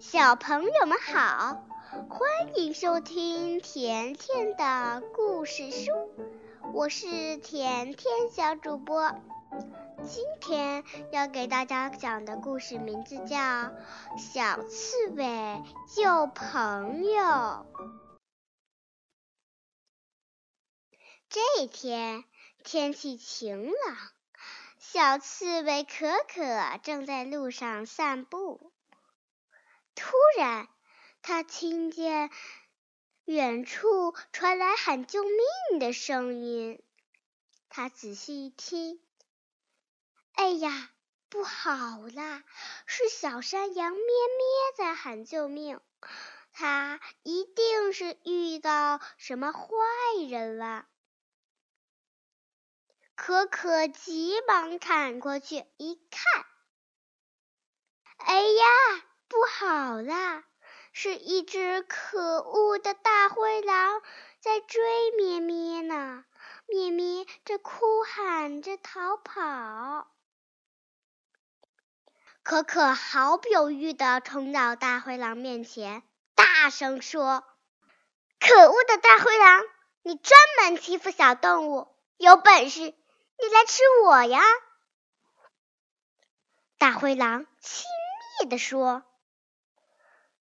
小朋友们好，欢迎收听甜甜的故事书，我是甜甜小主播。今天要给大家讲的故事名字叫《小刺猬救朋友》。这天天气晴朗，小刺猬可可正在路上散步。突然，他听见远处传来喊救命的声音。他仔细一听，哎呀，不好啦！是小山羊咩咩在喊救命。他一定是遇到什么坏人了。可可急忙赶过去一看，哎呀！不好啦！是一只可恶的大灰狼在追咩咩呢。咩咩正哭喊着逃跑。可可毫不犹豫地冲到大灰狼面前，大声说：“可恶的大灰狼，你专门欺负小动物，有本事你来吃我呀！”大灰狼轻蔑地说。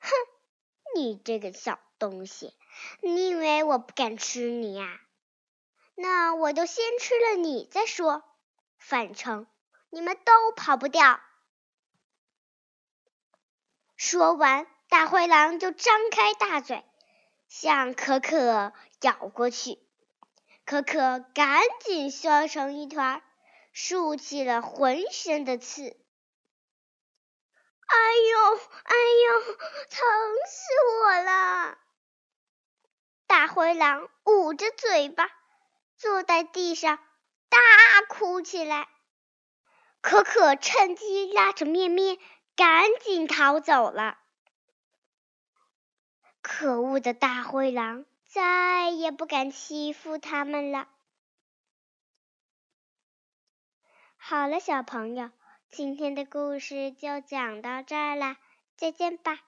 哼，你这个小东西，你以为我不敢吃你呀？那我就先吃了你再说，反正你们都跑不掉。说完，大灰狼就张开大嘴，向可可咬过去。可可赶紧缩成一团，竖起了浑身的刺。哎呦，哎呦，疼死我了！大灰狼捂着嘴巴，坐在地上大哭起来。可可趁机拉着咩咩，赶紧逃走了。可恶的大灰狼再也不敢欺负他们了。好了，小朋友。今天的故事就讲到这儿了，再见吧。